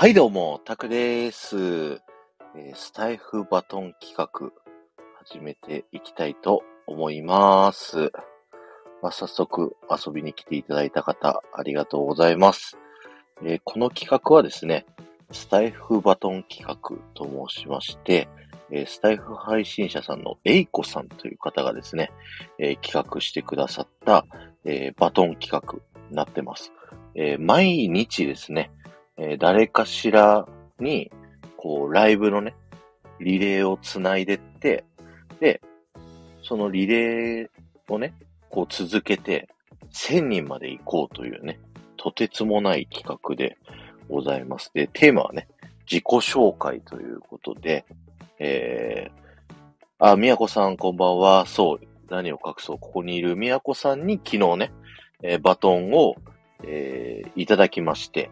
はい、どうも、タクです。えースタイフバトン企画、始めていきたいと思います。まあ、早速遊びに来ていただいた方、ありがとうございます。えーこの企画はですね、スタイフバトン企画と申しまして、えースタイフ配信者さんのエイコさんという方がですね、え企画してくださった、えバトン企画になってます。え毎日ですね、えー誰かしらに、こう、ライブのね、リレーをつないでって、で、そのリレーをね、こう続けて、1000人まで行こうというね、とてつもない企画でございます。で、テーマはね、自己紹介ということで、えー、あ、みやこさんこんばんは。そう、何を隠そう。ここにいるみやこさんに昨日ね、えーバトンを、えーいただきまして、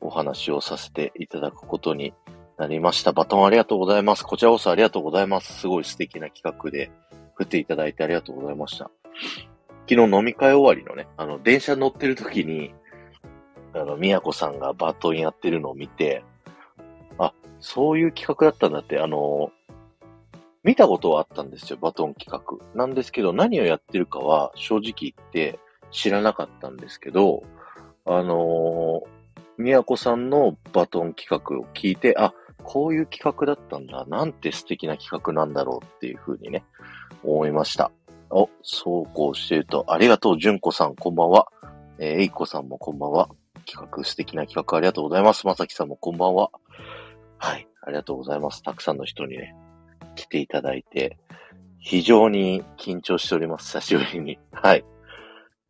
お話をさせていただくことになりました。バトンありがとうございます。こちらこそありがとうございます。すごい素敵な企画で振っていただいてありがとうございました。昨日飲み会終わりのね、あの、電車乗ってる時に、あの、みやこさんがバトンやってるのを見て、あ、そういう企画だったんだって、あの、見たことはあったんですよ、バトン企画。なんですけど、何をやってるかは正直言って知らなかったんですけど、あのみやこさんのバトン企画を聞いて、あ、こういう企画だったんだ。なんて素敵な企画なんだろうっていうふうにね、思いました。お、そうこうしてると、ありがとう、じゅんこさん、こんばんは。えーえいこさんもこんばんは。企画、素敵な企画ありがとうございます。まさきさんもこんばんは。はい、ありがとうございます。たくさんの人にね、来ていただいて、非常に緊張しております。久しぶりに。はい。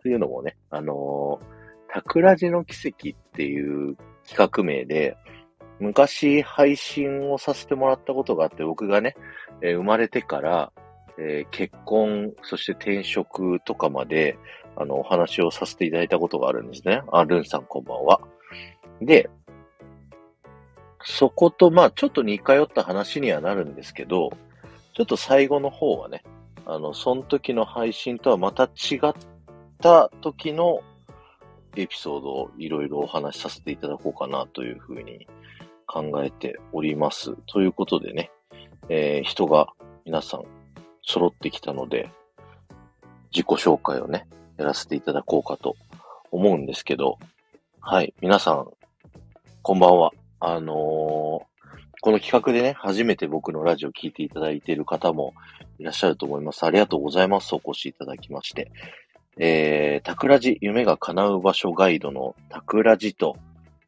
というのもね、あのータクラジの奇跡っていう企画名で、昔配信をさせてもらったことがあって、僕がね、えー生まれてから、えー結婚、そして転職とかまで、あの、お話をさせていただいたことがあるんですね。あ、ルンさんこんばんは。で、そこと、まあ、ちょっと似通った話にはなるんですけど、ちょっと最後の方はね、あの、その時の配信とはまた違った時のエピソードをいろいろお話しさせていただこうかなというふうに考えております。ということでね、えー人が皆さん揃ってきたので、自己紹介をね、やらせていただこうかと思うんですけど、はい、皆さん、こんばんは。あのーこの企画でね、初めて僕のラジオ聞いていただいている方もいらっしゃると思います。ありがとうございます。お越しいただきまして。えー、タクラジ夢が叶う場所ガイドのタクラジと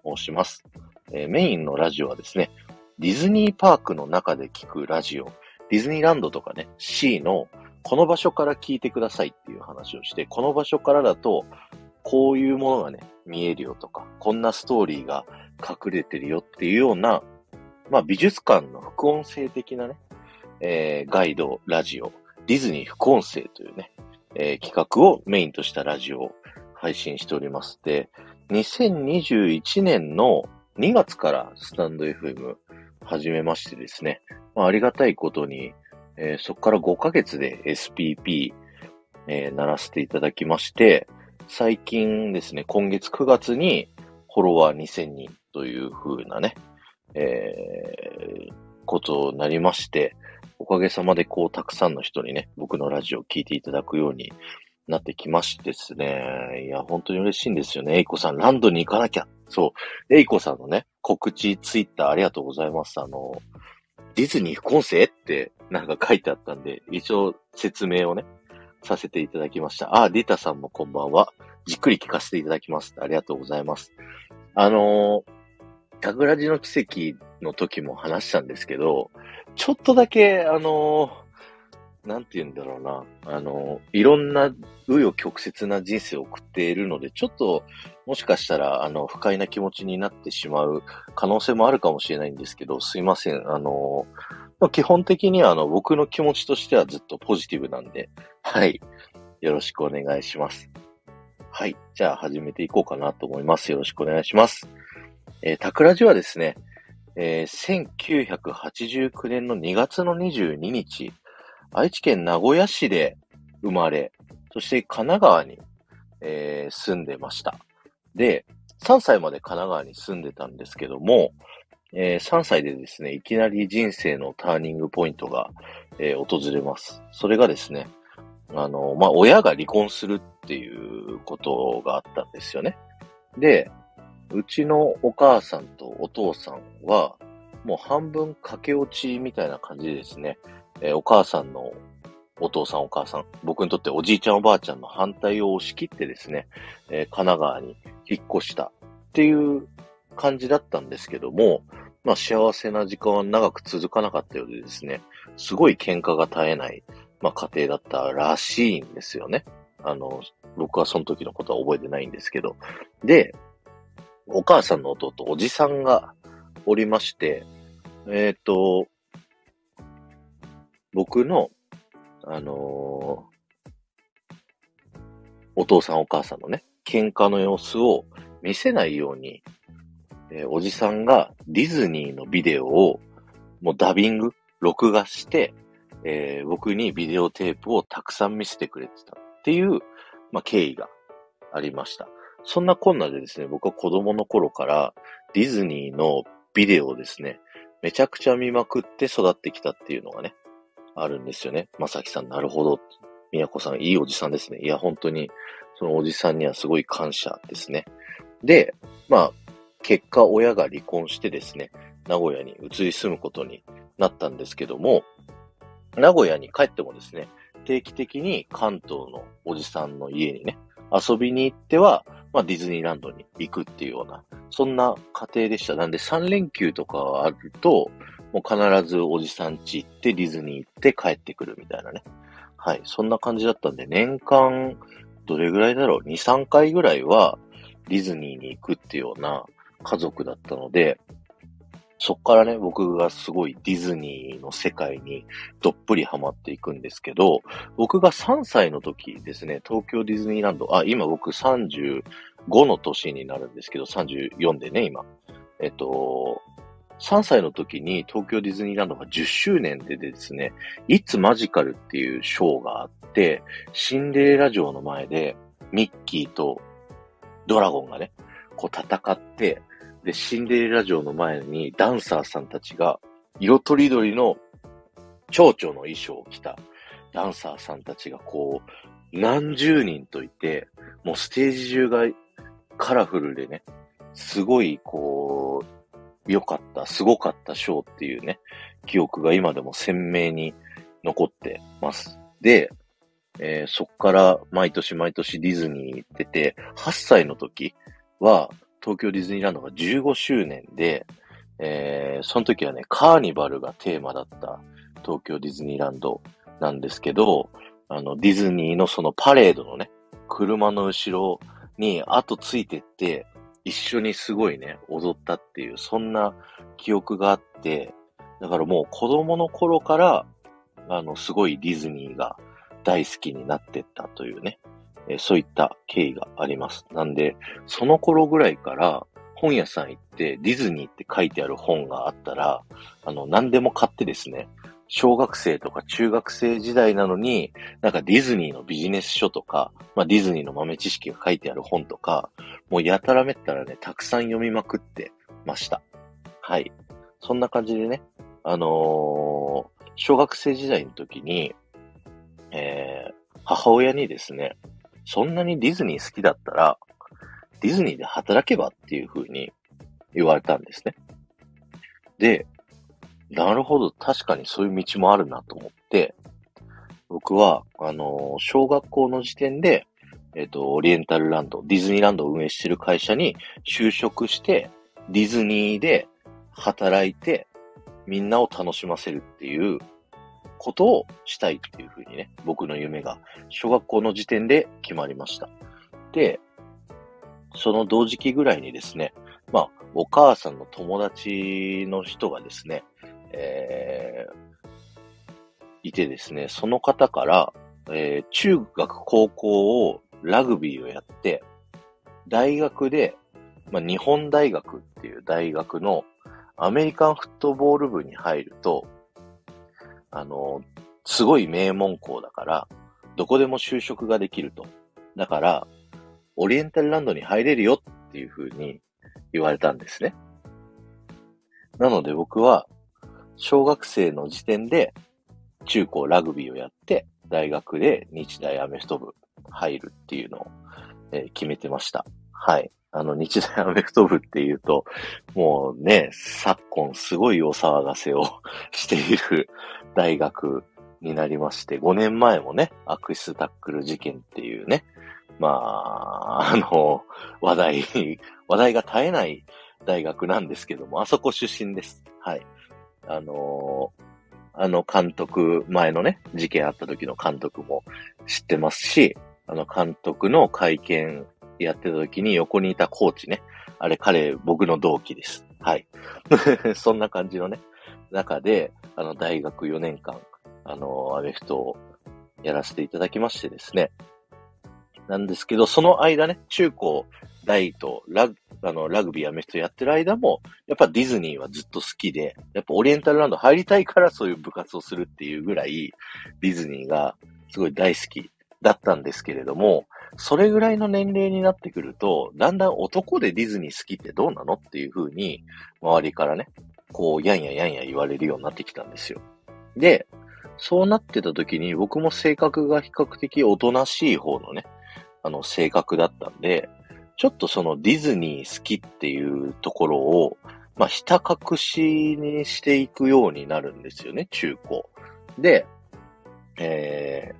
申します。えーメインのラジオはですね、ディズニーパークの中で聞くラジオ、ディズニーランドとかね、C のこの場所から聞いてくださいっていう話をして、この場所からだと、こういうものがね、見えるよとか、こんなストーリーが隠れてるよっていうような、まあ美術館の副音声的なね、えーガイド、ラジオ、ディズニー副音声というね、えー企画をメインとしたラジオを配信しております。で、2021年の2月からスタンド FM 始めましてですね、まあ、ありがたいことに、えーそこから5ヶ月で SPP、えー鳴らせていただきまして、最近ですね、今月9月にフォロワー2000人という風なね、えーことになりまして、おかげさまでこうたくさんの人にね、僕のラジオを聞いていただくようになってきましてですね。いや、本当に嬉しいんですよね。エイコさん、ランドに行かなきゃ。そう。エイコさんのね、告知ツイッターありがとうございます。あの、ディズニー副音声ってなんか書いてあったんで、一応説明をね、させていただきました。あ、リタさんもこんばんは。じっくり聞かせていただきます。ありがとうございます。あのー、タグラジの奇跡の時も話したんですけど、ちょっとだけ、あのーなんて言うんだろうな、あのーいろんな紆余曲折な人生を送っているので、ちょっと、もしかしたら、あの、不快な気持ちになってしまう可能性もあるかもしれないんですけど、すいません。あのー基本的には、あの、僕の気持ちとしてはずっとポジティブなんで、はい。よろしくお願いします。はい。じゃあ、始めていこうかなと思います。よろしくお願いします。えー、タクラジはですね、えー1989年の2月の22日、愛知県名古屋市で生まれ、そして神奈川に、えー住んでました。で、3歳まで神奈川に住んでたんですけども、えー、3歳でですね、いきなり人生のターニングポイントが、えー、訪れます。それがですね、あの、まあ、親が離婚するっていうことがあったんですよね。で、うちのお母さんとお父さんは、もう半分駆け落ちみたいな感じですね、えー、お母さんのお父さんお母さん、僕にとっておじいちゃんおばあちゃんの反対を押し切ってですね、えー、神奈川に引っ越したっていう感じだったんですけども、まあ幸せな時間は長く続かなかったようでですね、すごい喧嘩が絶えない、まあ家庭だったらしいんですよね。あの、僕はその時のことは覚えてないんですけど。で、お母さんの弟、おじさんがおりまして、えっ、ー、と、僕のあのー、お父さんお母さんのね、喧嘩の様子を見せないように、えー、おじさんがディズニーのビデオをもうダビング、録画して、えー、僕にビデオテープをたくさん見せてくれてたっていう、まあ、経緯がありました。そんなこんなでですね、僕は子供の頃からディズニーのビデオをですね、めちゃくちゃ見まくって育ってきたっていうのがね、あるんですよね。まさきさん、なるほど。みやこさん、いいおじさんですね。いや、本当に、そのおじさんにはすごい感謝ですね。で、まあ、結果、親が離婚してですね、名古屋に移り住むことになったんですけども、名古屋に帰ってもですね、定期的に関東のおじさんの家にね、遊びに行っては、まあ、ディズニーランドに行くっていうような、そんな家庭でした。なんで3連休とかあると、もう必ずおじさん家行ってディズニー行って帰ってくるみたいなね。はい。そんな感じだったんで、年間、どれぐらいだろう ?2、3回ぐらいはディズニーに行くっていうような家族だったので、そっからね、僕がすごいディズニーの世界にどっぷりハマっていくんですけど、僕が3歳の時ですね、東京ディズニーランド、あ、今僕35の年になるんですけど、34でね、今。えっと、3歳の時に東京ディズニーランドが10周年でですね、いつマジカルっていうショーがあって、シンデレラ城の前でミッキーとドラゴンがね、こう戦って、で、シンデレラ城の前にダンサーさんたちが色とりどりの蝶々の衣装を着たダンサーさんたちがこう、何十人といて、もうステージ中がカラフルでね、すごいこう、良かった、すごかったショーっていうね、記憶が今でも鮮明に残ってます。で、えー、そっから毎年毎年ディズニー行ってて、8歳の時は東京ディズニーランドが15周年で、えー、その時はね、カーニバルがテーマだった東京ディズニーランドなんですけど、あの、ディズニーのそのパレードのね、車の後ろに後ついてって、一緒にすごいね、踊ったっていう、そんな記憶があって、だからもう子供の頃から、あの、すごいディズニーが大好きになってったというね、えそういった経緯があります。なんで、その頃ぐらいから本屋さん行ってディズニーって書いてある本があったら、あの、何でも買ってですね、小学生とか中学生時代なのに、なんかディズニーのビジネス書とか、まあディズニーの豆知識が書いてある本とか、もうやたらめったらね、たくさん読みまくってました。はい。そんな感じでね、あのー、小学生時代の時に、えー、母親にですね、そんなにディズニー好きだったら、ディズニーで働けばっていう風に言われたんですね。で、なるほど、確かにそういう道もあるなと思って、僕は、あの、小学校の時点で、えっ、と、オリエンタルランド、ディズニーランドを運営してる会社に就職して、ディズニーで働いて、みんなを楽しませるっていうことをしたいっていうふうにね、僕の夢が小学校の時点で決まりました。で、その同時期ぐらいにですね、まあ、お母さんの友達の人がですね、えー、いてですね、その方から、えー、中学、高校をラグビーをやって、大学で、まあ、日本大学っていう大学のアメリカンフットボール部に入ると、あの、すごい名門校だから、どこでも就職ができると。だから、オリエンタルランドに入れるよっていう風に言われたんですね。なので僕は、小学生の時点で中高ラグビーをやって、大学で日大アメフト部入るっていうのを、え、決めてました。はい。あの、日大アメフト部っていうと、もうね、昨今すごいお騒がせを している大学になりまして、5年前もね、悪質タックル事件っていうね、まあ、あの、話題、話題が絶えない大学なんですけども、あそこ出身です。はい。あのあの監督、前のね、事件あった時の監督も知ってますし、あの監督の会見やってた時に横にいたコーチね。あれ彼、僕の同期です。はい。そんな感じのね、中で、あの、大学4年間、あの、アメフトをやらせていただきましてですね。なんですけど、その間ね、中高、大とラグ、あの、ラグビーアメフトやってる間も、やっぱディズニーはずっと好きで、やっぱオリエンタルランド入りたいからそういう部活をするっていうぐらい、ディズニーがすごい大好きだったんですけれども、それぐらいの年齢になってくると、だんだん男でディズニー好きってどうなのっていう風に、周りからね、こう、やんややんや言われるようになってきたんですよ。で、そうなってた時に僕も性格が比較的おとなしい方のね、あの性格だったんで、ちょっとそのディズニー好きっていうところを、まあ、ひた隠しにしていくようになるんですよね、中高。で、え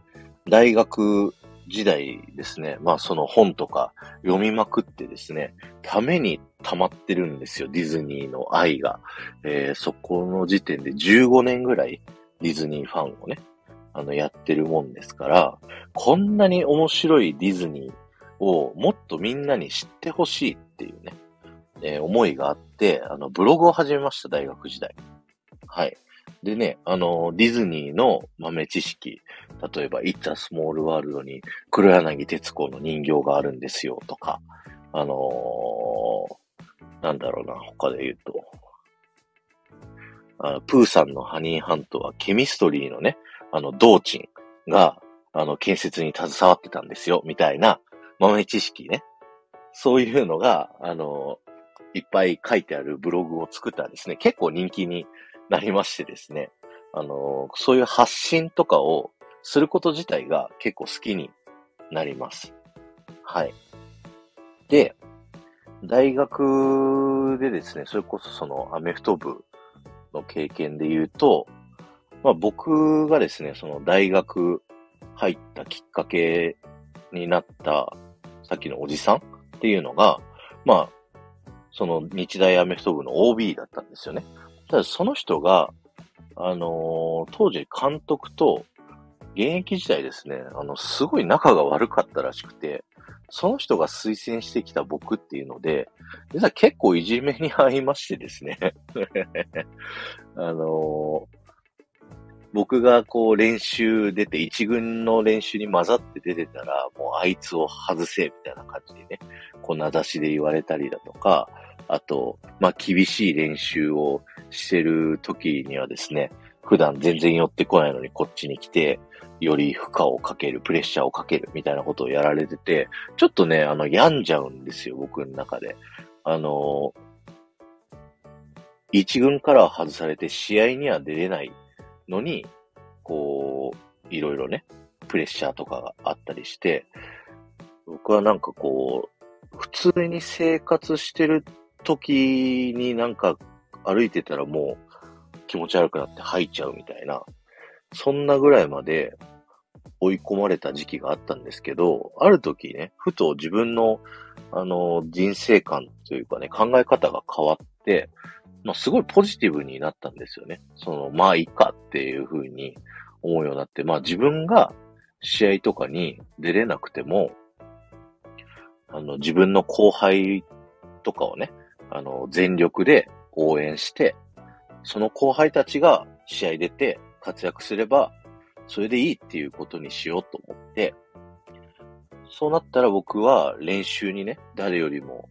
ー、大学時代ですね、まあその本とか読みまくってですね、ために溜まってるんですよ、ディズニーの愛が。えー、そこの時点で15年ぐらいディズニーファンをね、あの、やってるもんですから、こんなに面白いディズニーをもっとみんなに知ってほしいっていうね、えー、思いがあって、あの、ブログを始めました、大学時代。はい。でね、あの、ディズニーの豆知識、例えば、It's a Small World に黒柳徹子の人形があるんですよとか、あのー、なんだろうな、他で言うと、あプーさんのハニーハントはケミストリーのね、あの、道珍が、あの、建設に携わってたんですよ、みたいな豆知識ね。そういうのが、あの、いっぱい書いてあるブログを作ったらですね、結構人気になりましてですね、あの、そういう発信とかをすること自体が結構好きになります。はい。で、大学でですね、それこそそのアメフト部の経験で言うと、まあ僕がですね、その大学入ったきっかけになったさっきのおじさんっていうのが、まあ、その日大アメフト部の OB だったんですよね。ただその人が、あのー、当時監督と現役時代ですね、あの、すごい仲が悪かったらしくて、その人が推薦してきた僕っていうので、実は結構いじめに遭いましてですね。あのー、僕がこう練習出て、一軍の練習に混ざって出てたら、もうあいつを外せみたいな感じでね、こう名指しで言われたりだとか、あと、まあ厳しい練習をしてる時にはですね、普段全然寄ってこないのにこっちに来て、より負荷をかける、プレッシャーをかけるみたいなことをやられてて、ちょっとね、あの、病んじゃうんですよ、僕の中で。あの、一軍からは外されて試合には出れないのに、こう、いろいろね、プレッシャーとかがあったりして、僕はなんかこう、普通に生活してる時になんか歩いてたらもう気持ち悪くなって吐いちゃうみたいな、そんなぐらいまで追い込まれた時期があったんですけど、ある時ね、ふと自分の、あの、人生観というかね、考え方が変わって、まあ、すごいポジティブになったんですよね。その、まあ、いいかっていう風に思うようになって、まあ、自分が試合とかに出れなくても、あの、自分の後輩とかをね、あの、全力で応援して、その後輩たちが試合出て活躍すれば、それでいいっていうことにしようと思って、そうなったら僕は練習にね、誰よりも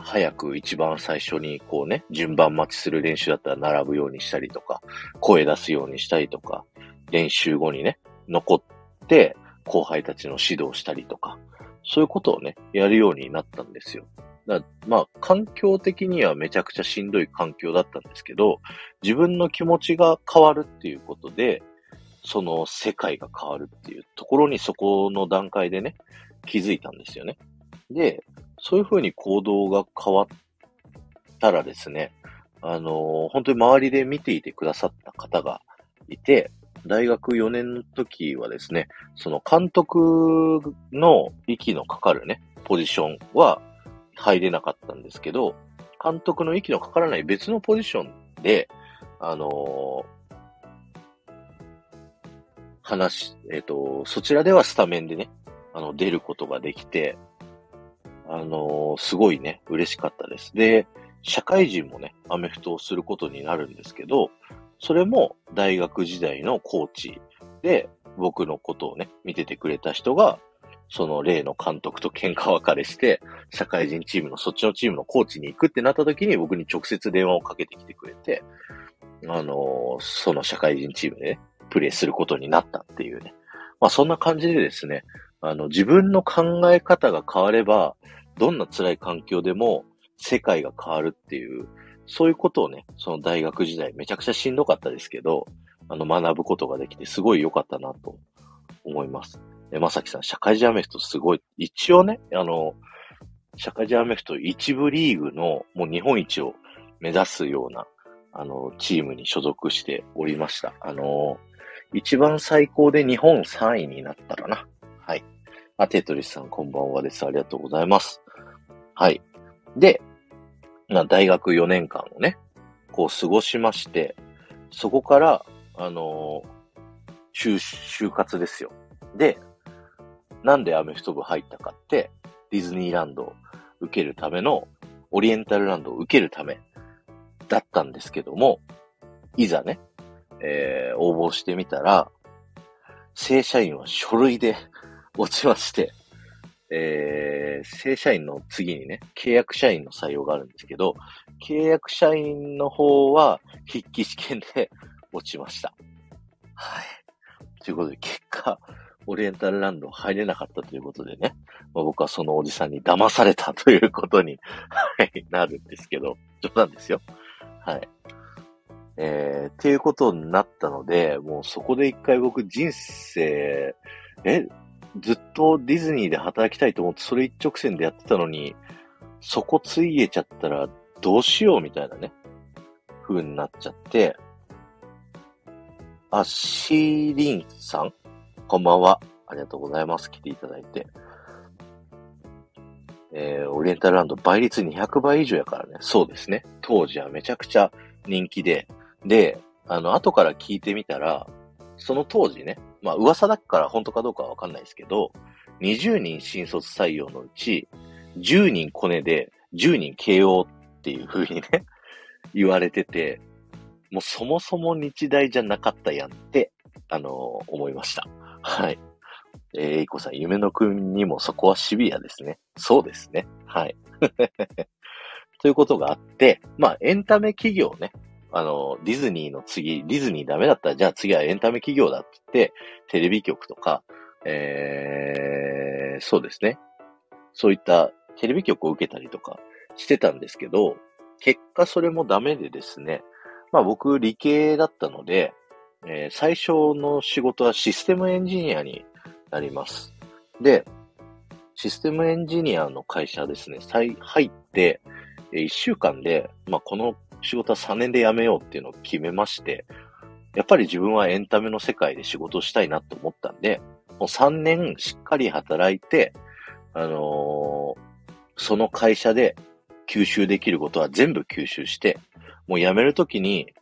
早く一番最初にこうね、順番待ちする練習だったら並ぶようにしたりとか、声出すようにしたりとか、練習後にね、残って後輩たちの指導したりとか、そういうことをね、やるようになったんですよ。だまあ、環境的にはめちゃくちゃしんどい環境だったんですけど、自分の気持ちが変わるっていうことで、その世界が変わるっていうところにそこの段階でね、気づいたんですよね。で、そういうふうに行動が変わったらですね、あの、本当に周りで見ていてくださった方がいて、大学4年の時はですね、その監督の息のかかるね、ポジションは入れなかったんですけど、監督の息のかからない別のポジションで、あのー、話、えっ、ー、と、そちらではスタメンでね、あの、出ることができて、あのー、すごいね、嬉しかったです。で、社会人もね、アメフトをすることになるんですけど、それも大学時代のコーチで、僕のことをね、見ててくれた人が、その例の監督と喧嘩別れして、社会人チームのそっちのチームのコーチに行くってなった時に僕に直接電話をかけてきてくれて、あのー、その社会人チームでね、プレイすることになったっていうね。まあそんな感じでですね、あの、自分の考え方が変われば、どんな辛い環境でも世界が変わるっていう、そういうことをね、その大学時代めちゃくちゃしんどかったですけど、あの、学ぶことができてすごい良かったなと思います。え、まさきさん、社会人アメフトすごい、一応ね、あの、社会人アメフト一部リーグのもう日本一を目指すような、あの、チームに所属しておりました。あの、一番最高で日本3位になったかな。はい。あ、テトリスさんこんばんはです。ありがとうございます。はい。で、まあ、大学4年間をね、こう過ごしまして、そこから、あの、就、就活ですよ。で、なんでアメフト部入ったかって、ディズニーランドを受けるための、オリエンタルランドを受けるためだったんですけども、いざね、えー、応募してみたら、正社員は書類で 落ちまして、えー、正社員の次にね、契約社員の採用があるんですけど、契約社員の方は筆記試験で 落ちました。はい。ということで、結果、オリエンタルランド入れなかったということでね、まあ、僕はそのおじさんに騙されたということに はい、なるんですけど、冗談ですよ。はい。えー、っていうことになったので、もうそこで一回僕人生、え、ずっとディズニーで働きたいと思ってそれ一直線でやってたのに、そこついえちゃったらどうしようみたいなね、風になっちゃって、あ、シーリンさんこんばんは。ありがとうございます。来ていただいて。えー、オリエンタルランド倍率200倍以上やからね。そうですね。当時はめちゃくちゃ人気で、で、あの、後から聞いてみたら、その当時ね、まあ噂だから本当かどうかはわかんないですけど、20人新卒採用のうち、10人コネで、10人慶応っていう風にね、言われてて、もうそもそも日大じゃなかったやんって、あの、思いました。はい。えー、いこさん、夢の国にもそこはシビアですね。そうですね。はい。ということがあって、まあ、エンタメ企業ね、あの、ディズニーの次、ディズニーダメだったら、じゃあ次はエンタメ企業だって言って、テレビ局とか、えー、そうですね。そういったテレビ局を受けたりとかしてたんですけど、結果それもダメでですね、まあ僕理系だったので、えー、最初の仕事はシステムエンジニアになります。で、システムエンジニアの会社ですね、入って、1週間で、まあ、この仕事は3年で辞めようっていうのを決めまして、やっぱり自分はエンタメの世界で仕事をしたいなと思ったんで、もう3年しっかり働いて、あのー、その会社で吸収できることは全部吸収して、もう辞めるときに、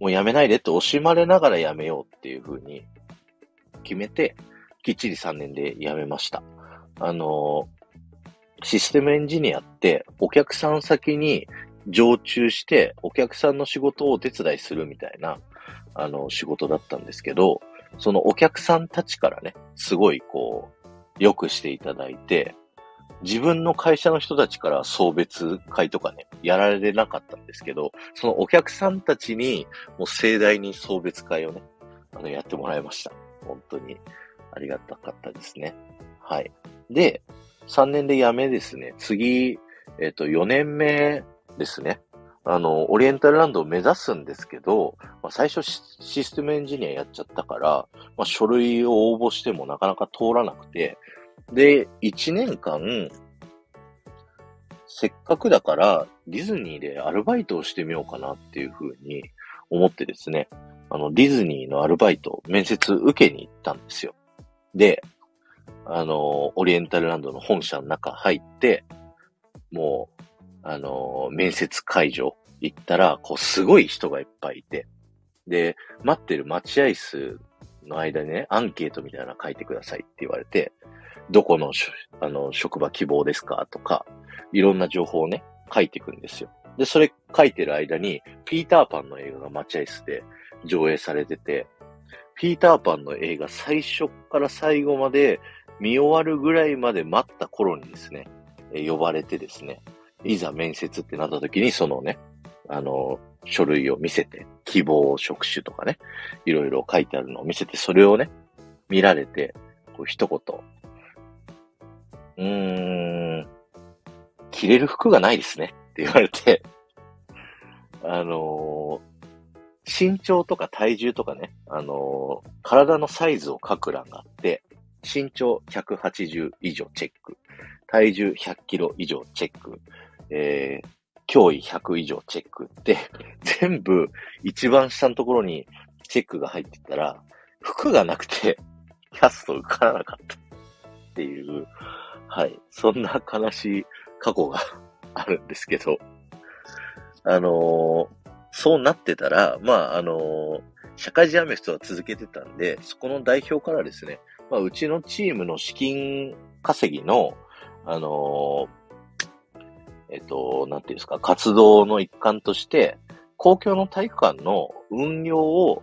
もう辞めないでって惜しまれながら辞めようっていうふうに決めて、きっちり3年で辞めました。あの、システムエンジニアってお客さん先に常駐して、お客さんの仕事をお手伝いするみたいな、あの、仕事だったんですけど、そのお客さんたちからね、すごいこう、良くしていただいて、自分の会社の人たちから送別会とかね、やられなかったんですけど、そのお客さんたちに、もう盛大に送別会をね、あの、やってもらいました。本当に、ありがたかったですね。はい。で、3年で辞めですね、次、えっ、と、4年目ですね。あの、オリエンタルランドを目指すんですけど、まあ、最初システムエンジニアやっちゃったから、まあ、書類を応募してもなかなか通らなくて、で、1年間、せっかくだからディズニーでアルバイトをしてみようかなっていうふうに思ってですね、あの、ディズニーのアルバイト、面接受けに行ったんですよ。で、あの、オリエンタルランドの本社の中入って、もう、あの、面接会場行ったら、こう、すごい人がいっぱいいて、で、待ってる待合室の間にね、アンケートみたいなの書いてくださいって言われて、どこの、あの、職場希望ですかとか、いろんな情報をね、書いていくんですよ。で、それ書いてる間に、ピーターパンの映画が待合室で上映されてて、ピーターパンの映画最初から最後まで見終わるぐらいまで待った頃にですね、呼ばれてですね、いざ面接ってなった時に、そのね、あの、書類を見せて、希望職種とかね、いろいろ書いてあるのを見せて、それをね、見られて、こう一言、うーん、着れる服がないですねって言われて、あのー、身長とか体重とかね、あのー、体のサイズを書く欄があって、身長180以上チェック、体重100キロ以上チェック、えー、脅威100以上チェックって、全部一番下のところにチェックが入ってたら、服がなくて、キャスト受からなかったっていう、はい、そんな悲しい過去が あるんですけど、あのー、そうなってたら、まあ、あのー、社会人アメフトは続けてたんで、そこの代表からですね、まあ、うちのチームの資金稼ぎの、あのーえっと、なんていうんですか、活動の一環として、公共の体育館の運用を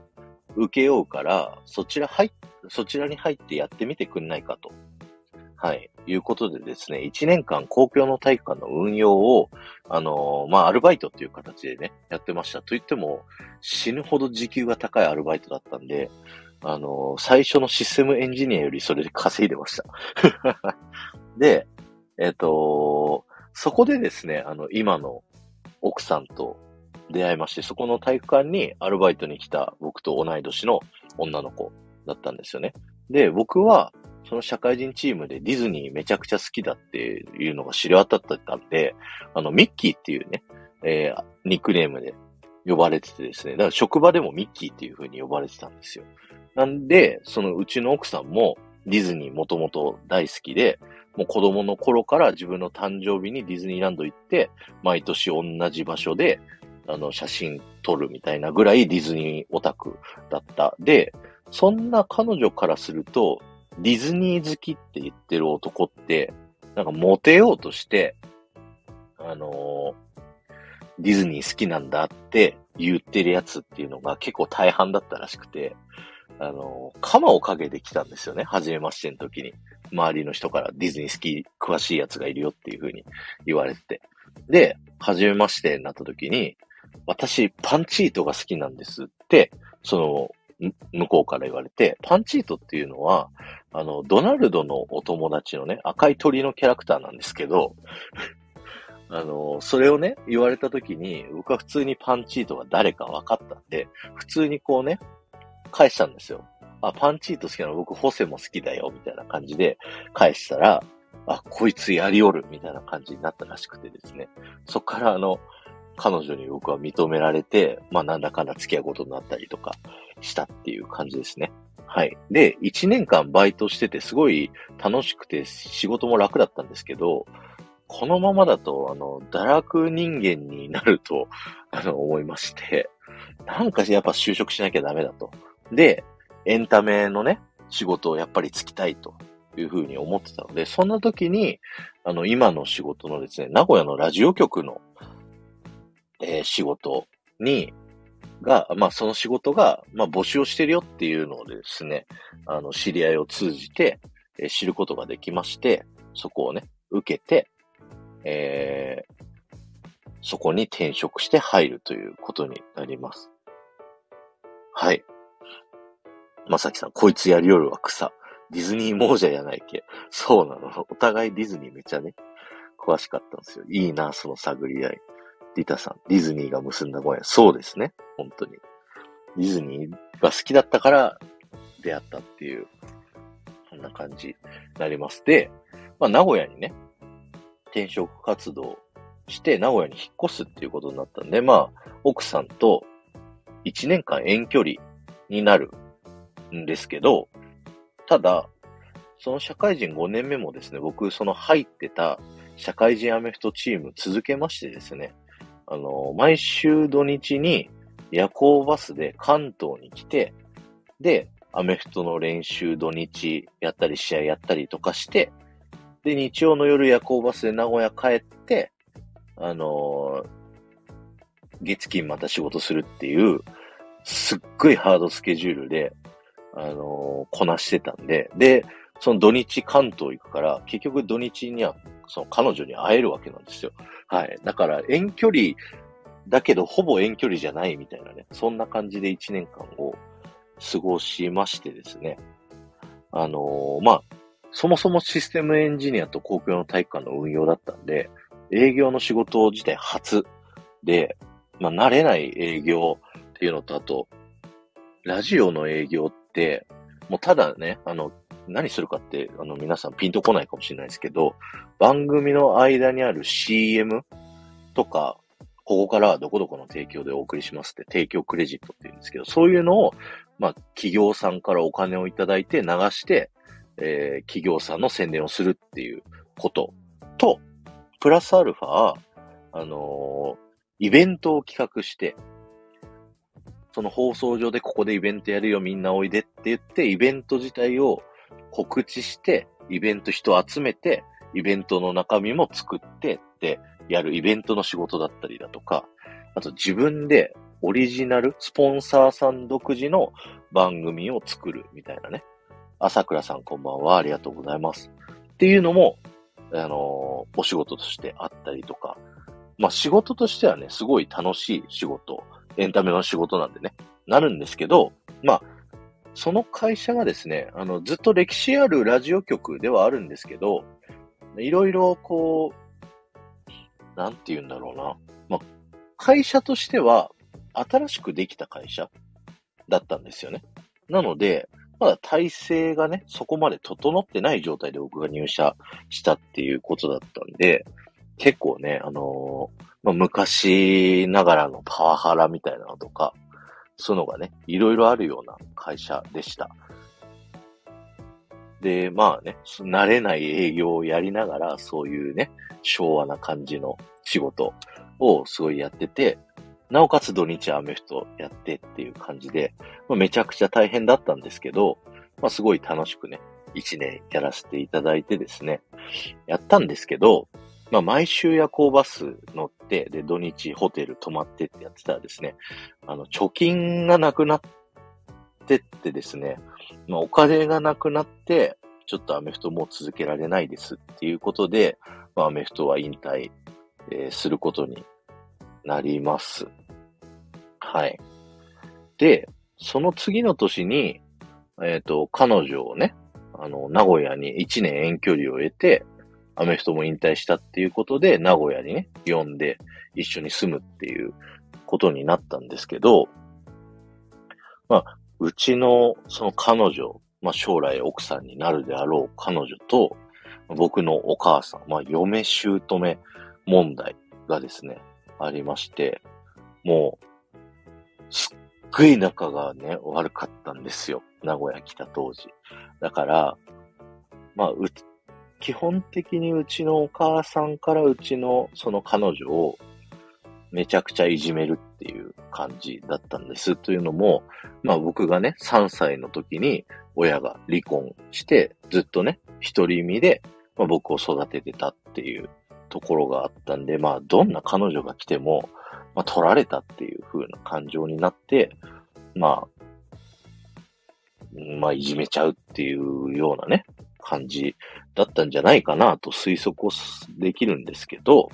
受けようから、そちら入そちらに入ってやってみてくんないかと。はい。いうことでですね、1年間公共の体育館の運用を、あのー、まあ、アルバイトっていう形でね、やってました。と言っても、死ぬほど時給が高いアルバイトだったんで、あのー、最初のシステムエンジニアよりそれで稼いでました。で、えっ、とそこでですね、あの、今の奥さんと出会いまして、そこの体育館にアルバイトに来た僕と同い年の女の子だったんですよね。で、僕は、その社会人チームでディズニーめちゃくちゃ好きだっていうのが知り渡ったんで、あの、ミッキーっていうね、えー、ニックネームで呼ばれててですね、だから職場でもミッキーっていう風に呼ばれてたんですよ。なんで、そのうちの奥さんもディズニーもともと大好きで、もう子供の頃から自分の誕生日にディズニーランド行って、毎年同じ場所で、あの、写真撮るみたいなぐらいディズニーオタクだった。で、そんな彼女からすると、ディズニー好きって言ってる男って、なんかモテようとして、あのー、ディズニー好きなんだって言ってるやつっていうのが結構大半だったらしくて、あのー、鎌をかけてきたんですよね。初めましての時に。周りの人からディズニー好き、詳しいやつがいるよっていう風に言われてて。で、初めましてになった時に、私、パンチートが好きなんですって、その、向こうから言われて、パンチートっていうのは、あの、ドナルドのお友達のね、赤い鳥のキャラクターなんですけど、あの、それをね、言われた時に、僕は普通にパンチートが誰か分かったんで、普通にこうね、返したんですよ。あ、パンチート好きなの？僕、ホセも好きだよ、みたいな感じで返したら、あ、こいつやりおる、みたいな感じになったらしくてですね。そっからあの、彼女に僕は認められて、まあなんだかんだ付き合うことになったりとかしたっていう感じですね。はい。で、1年間バイトしててすごい楽しくて仕事も楽だったんですけど、このままだと、あの、堕落人間になると、あの、思いまして、なんかやっぱ就職しなきゃダメだと。で、エンタメのね、仕事をやっぱりつきたいというふうに思ってたので、そんな時に、あの、今の仕事のですね、名古屋のラジオ局の、えー、仕事に、が、まあ、その仕事が、まあ、募集をしてるよっていうのをですね、あの、知り合いを通じて、え、知ることができまして、そこをね、受けて、えー、そこに転職して入るということになります。はい。まさきさん、こいつやりよるは草。ディズニー亡者やないけ。そうなの。お互いディズニーめちゃね。詳しかったんですよ。いいな、その探り合い。リタさん、ディズニーが結んだご縁。そうですね。本当に。ディズニーが好きだったから出会ったっていう、そんな感じになります。で、まあ、名古屋にね、転職活動して名古屋に引っ越すっていうことになったんで、まあ、奥さんと1年間遠距離になるんですけど、ただ、その社会人5年目もですね、僕、その入ってた社会人アメフトチーム続けましてですね、あの、毎週土日に夜行バスで関東に来て、で、アメフトの練習土日やったり試合やったりとかして、で、日曜の夜夜行バスで名古屋帰って、あの、月金また仕事するっていう、すっごいハードスケジュールで、あの、こなしてたんで、で、その土日関東行くから、結局土日には、その彼女に会えるわけなんですよ。はい。だから遠距離だけど、ほぼ遠距離じゃないみたいなね、そんな感じで1年間を過ごしましてですね。あのー、まあ、そもそもシステムエンジニアと公共の体育館の運用だったんで、営業の仕事自体初で、まあ、慣れない営業っていうのと、あと、ラジオの営業って、もうただね、あの、何するかって、あの、皆さんピンとこないかもしれないですけど、番組の間にある CM とか、ここからどこどこの提供でお送りしますって提供クレジットって言うんですけど、そういうのを、まあ、企業さんからお金をいただいて流して、えー、企業さんの宣伝をするっていうこと。と、プラスアルファ、あのー、イベントを企画して、その放送上でここでイベントやるよみんなおいでって言って、イベント自体を告知して、イベント人集めて、イベントの中身も作ってってやるイベントの仕事だったりだとか、あと自分でオリジナル、スポンサーさん独自の番組を作るみたいなね。朝倉さんこんばんは、ありがとうございます。っていうのも、あの、お仕事としてあったりとか、まあ仕事としてはね、すごい楽しい仕事、エンタメの仕事なんでね、なるんですけど、まあ、その会社がですね、あの、ずっと歴史あるラジオ局ではあるんですけど、いろいろこう、なんて言うんだろうな。まあ、会社としては、新しくできた会社だったんですよね。なので、まだ体制がね、そこまで整ってない状態で僕が入社したっていうことだったんで、結構ね、あのー、まあ、昔ながらのパワハラみたいなのとか、そのがね、いろいろあるような会社でした。で、まあね、慣れない営業をやりながら、そういうね、昭和な感じの仕事をすごいやってて、なおかつ土日アメフトやってっていう感じで、まあ、めちゃくちゃ大変だったんですけど、まあ、すごい楽しくね、一年やらせていただいてですね、やったんですけど、まあ、毎週夜行バス乗って、で、土日ホテル泊まってってやってたらですね、あの、貯金がなくなってってですね、まあ、お金がなくなって、ちょっとアメフトも続けられないですっていうことで、まあ、アメフトは引退、えー、することになります。はい。で、その次の年に、えっ、ー、と、彼女をね、あの、名古屋に1年遠距離を得て、アメフトも引退したっていうことで、名古屋にね、呼んで一緒に住むっていうことになったんですけど、まあ、うちのその彼女、まあ将来奥さんになるであろう彼女と、僕のお母さん、まあ嫁姑問題がですね、ありまして、もう、すっごい仲がね、悪かったんですよ。名古屋来た当時。だから、まあ、う、基本的にうちのお母さんからうちのその彼女をめちゃくちゃいじめるっていう感じだったんです。というのも、まあ僕がね、3歳の時に親が離婚して、ずっとね、一人身で、まあ、僕を育ててたっていうところがあったんで、まあどんな彼女が来ても、まあ、取られたっていう風な感情になって、まあ、まあ、いじめちゃうっていうようなね、感じだったんじゃないかなと推測をできるんですけど、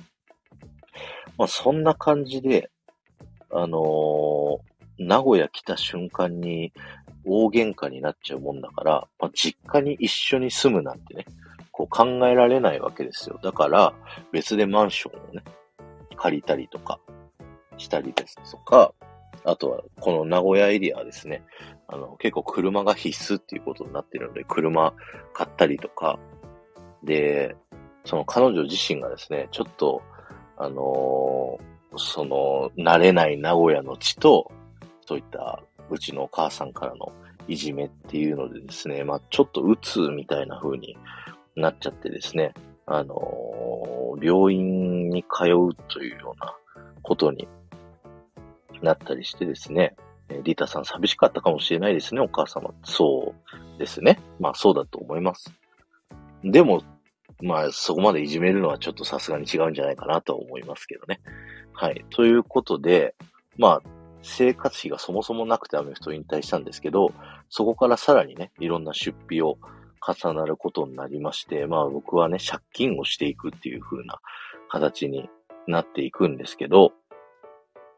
まあ、そんな感じで、あのー、名古屋来た瞬間に大喧嘩になっちゃうもんだから、まあ、実家に一緒に住むなんてね、こう考えられないわけですよ。だから、別でマンションをね、借りたりとか、したりですとか、あとは、この名古屋エリアはですね。あの、結構車が必須っていうことになってるので、車買ったりとか、で、その彼女自身がですね、ちょっと、あのー、その、慣れない名古屋の地と、そういったうちのお母さんからのいじめっていうのでですね、まあちょっと鬱みたいな風になっちゃってですね、あのー、病院に通うというようなことになったりしてですね、リタさん寂しかったかもしれないですね、お母様。そうですね。まあそうだと思います。でも、まあそこまでいじめるのはちょっとさすがに違うんじゃないかなと思いますけどね。はい。ということで、まあ生活費がそもそもなくてアメフト引退したんですけど、そこからさらにね、いろんな出費を重なることになりまして、まあ僕はね、借金をしていくっていう風な形になっていくんですけど、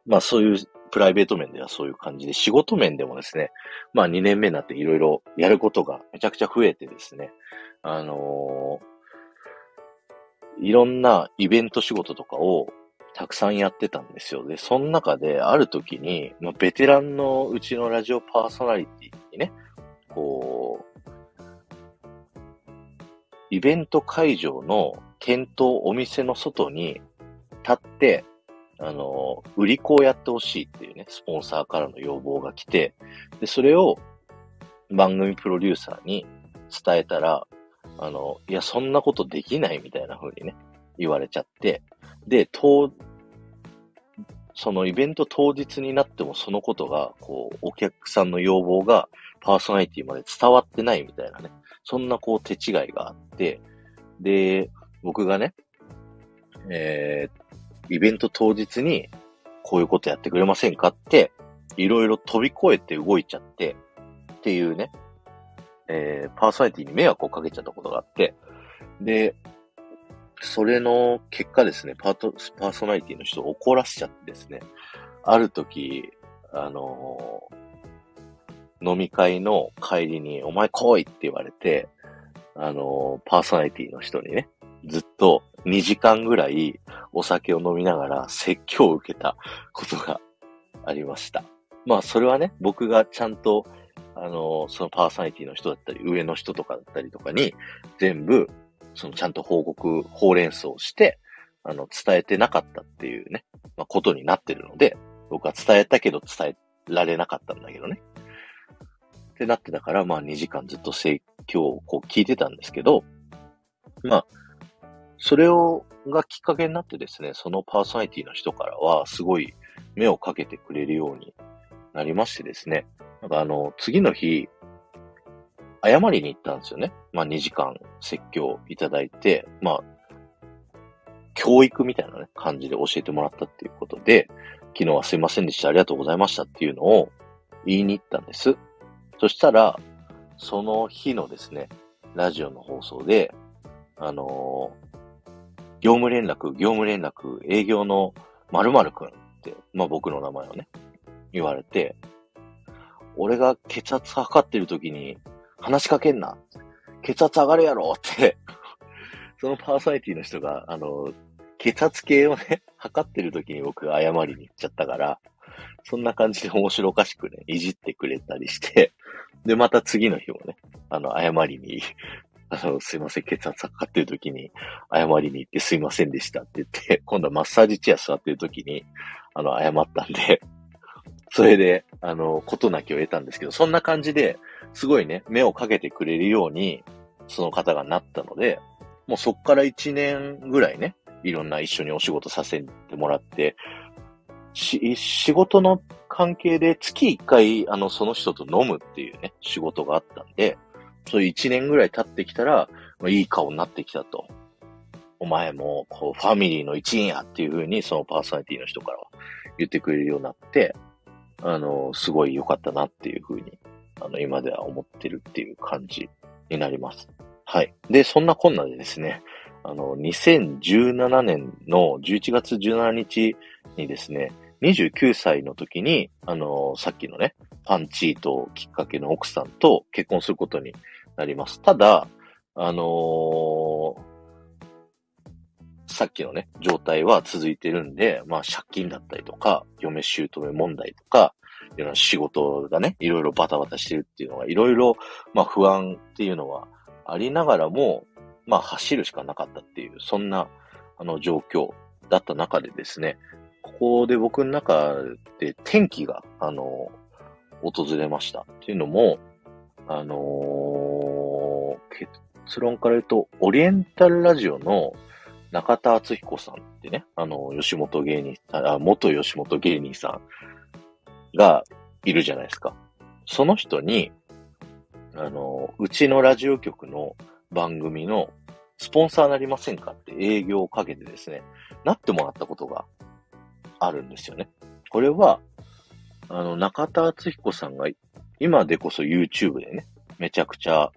まあそういうプライベート面ではそういう感じで、仕事面でもですね、まあ2年目になっていろいろやることがめちゃくちゃ増えてですね、あのー、いろんなイベント仕事とかをたくさんやってたんですよ。で、その中である時に、まあ、ベテランのうちのラジオパーソナリティにね、こう、イベント会場の店頭、お店の外に立って、あの、売り子をやってほしいっていうね、スポンサーからの要望が来て、で、それを番組プロデューサーに伝えたら、あの、いや、そんなことできないみたいな風にね、言われちゃって、で、当、そのイベント当日になってもそのことが、こう、お客さんの要望がパーソナリティまで伝わってないみたいなね、そんなこう手違いがあって、で、僕がね、えー、イベント当日に、こういうことやってくれませんかって、いろいろ飛び越えて動いちゃって、っていうね、えー、パーソナリティに迷惑をかけちゃったことがあって、で、それの結果ですね、パート、パーソナリティの人を怒らせちゃってですね、ある時、あのー、飲み会の帰りに、お前来いって言われて、あのー、パーソナリティの人にね、ずっと2時間ぐらいお酒を飲みながら説教を受けたことがありました。まあそれはね、僕がちゃんと、あの、そのパーソナリティの人だったり、上の人とかだったりとかに、全部、そのちゃんと報告、ほうれん草をして、あの、伝えてなかったっていうね、まあ、ことになってるので、僕は伝えたけど伝えられなかったんだけどね。ってなってたから、まあ2時間ずっと説教をこう聞いてたんですけど、まあ、それを、がきっかけになってですね、そのパーソナリティの人からは、すごい目をかけてくれるようになりましてですね、なんかあの、次の日、謝りに行ったんですよね。まあ2時間説教いただいて、まあ、教育みたいなね、感じで教えてもらったっていうことで、昨日はすいませんでした、ありがとうございましたっていうのを言いに行ったんです。そしたら、その日のですね、ラジオの放送で、あの業務連絡、業務連絡、営業の〇〇くんって、まあ僕の名前をね、言われて、俺が血圧測ってる時に話しかけんな。血圧上がるやろって そのパーソナリティの人が、あの、血圧計をね、測ってる時に僕が謝りに行っちゃったから、そんな感じで面白おかしくね、いじってくれたりして、で、また次の日もね、あの、謝りにあの、すいません、血圧測ってる時に謝りに行ってすいませんでしたって言って、今度はマッサージチェア座ってる時に、あの、謝ったんで、それで、あの、ことなきを得たんですけど、そんな感じで、すごいね、目をかけてくれるように、その方がなったので、もうそっから1年ぐらいね、いろんな一緒にお仕事させてもらって、し、仕事の関係で月1回、あの、その人と飲むっていうね、仕事があったんで、そういう一年ぐらい経ってきたら、まあ、いい顔になってきたと。お前も、こう、ファミリーの一員やっていう風に、そのパーソナリティの人からは言ってくれるようになって、あの、すごい良かったなっていう風に、あの、今では思ってるっていう感じになります。はい。で、そんなこんなでですね、あの、2017年の11月17日にですね、29歳の時に、あの、さっきのね、パンチートきっかけの奥さんと結婚することになります。ただ、あのー、さっきのね、状態は続いてるんで、まあ借金だったりとか、嫁姑問題とか、いろんな仕事がね、いろいろバタバタしてるっていうのが、いろいろ、まあ不安っていうのはありながらも、まあ走るしかなかったっていう、そんな、あの状況だった中でですね、ここで僕の中で天気が、あの、訪れました。っていうのも、あのー、結論から言うと、オリエンタルラジオの中田敦彦さんってね、あの、吉本芸人、あ、元吉本芸人さんがいるじゃないですか。その人に、あの、うちのラジオ局の番組のスポンサーなりませんかって営業をかけてですね、なってもらったことがあるんですよね。これは、あの、中田敦彦さんが、今でこそ YouTube でね、めちゃくちゃ、